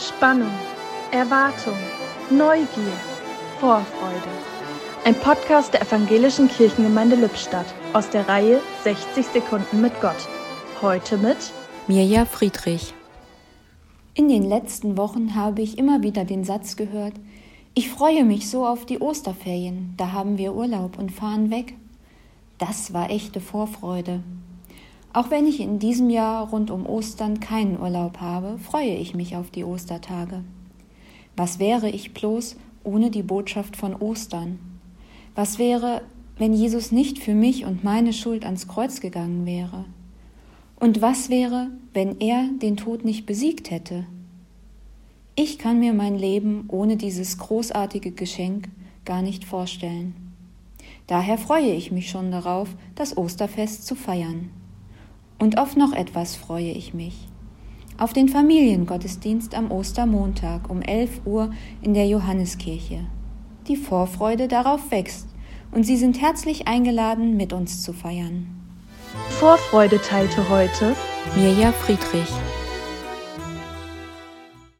Spannung, Erwartung, Neugier, Vorfreude. Ein Podcast der Evangelischen Kirchengemeinde Lippstadt aus der Reihe 60 Sekunden mit Gott. Heute mit Mirja Friedrich. In den letzten Wochen habe ich immer wieder den Satz gehört, ich freue mich so auf die Osterferien, da haben wir Urlaub und fahren weg. Das war echte Vorfreude. Auch wenn ich in diesem Jahr rund um Ostern keinen Urlaub habe, freue ich mich auf die Ostertage. Was wäre ich bloß ohne die Botschaft von Ostern? Was wäre, wenn Jesus nicht für mich und meine Schuld ans Kreuz gegangen wäre? Und was wäre, wenn er den Tod nicht besiegt hätte? Ich kann mir mein Leben ohne dieses großartige Geschenk gar nicht vorstellen. Daher freue ich mich schon darauf, das Osterfest zu feiern. Und auf noch etwas freue ich mich. Auf den Familiengottesdienst am Ostermontag um 11 Uhr in der Johanneskirche. Die Vorfreude darauf wächst und Sie sind herzlich eingeladen, mit uns zu feiern. Vorfreude teilte heute Mirja Friedrich.